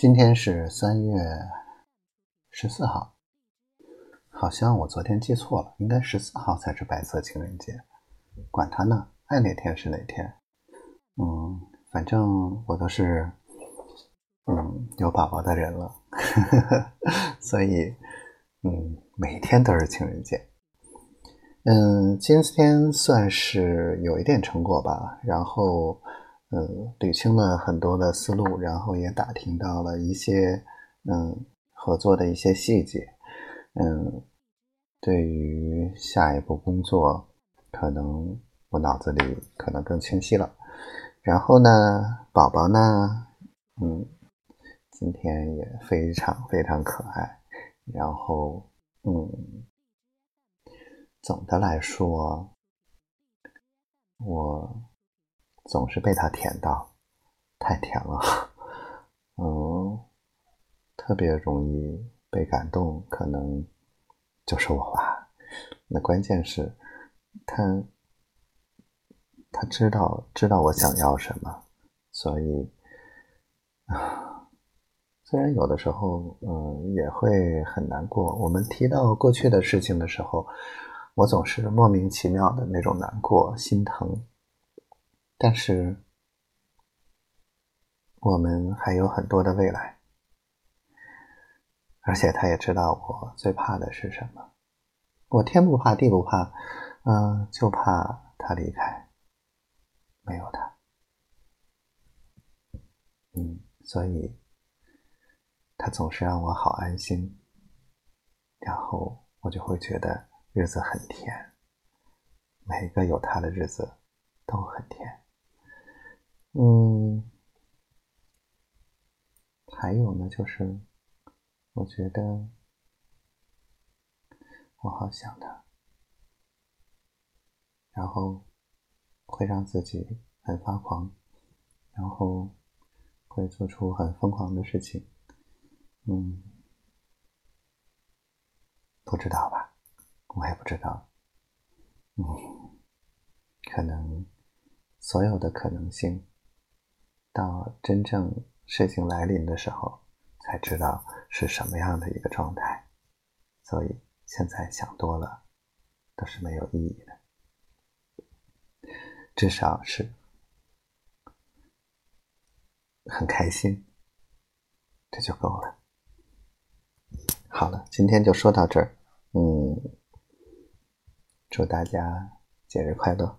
今天是三月十四号，好像我昨天记错了，应该十四号才是白色情人节。管他呢，爱哪天是哪天。嗯，反正我都是嗯有宝宝的人了，所以嗯每天都是情人节。嗯，今天算是有一点成果吧，然后。嗯，捋清了很多的思路，然后也打听到了一些嗯合作的一些细节，嗯，对于下一步工作，可能我脑子里可能更清晰了。然后呢，宝宝呢，嗯，今天也非常非常可爱。然后，嗯，总的来说，我。总是被他舔到，太甜了，嗯，特别容易被感动，可能就是我吧。那关键是，他他知道知道我想要什么，所以啊，虽然有的时候嗯也会很难过。我们提到过去的事情的时候，我总是莫名其妙的那种难过、心疼。但是，我们还有很多的未来，而且他也知道我最怕的是什么。我天不怕地不怕，嗯，就怕他离开，没有他，嗯，所以，他总是让我好安心，然后我就会觉得日子很甜，每个有他的日子都很甜。嗯，还有呢，就是我觉得我好想他，然后会让自己很发狂，然后会做出很疯狂的事情。嗯，不知道吧？我也不知道。嗯，可能所有的可能性。到真正事情来临的时候，才知道是什么样的一个状态，所以现在想多了都是没有意义的，至少是很开心，这就够了。好了，今天就说到这儿，嗯，祝大家节日快乐。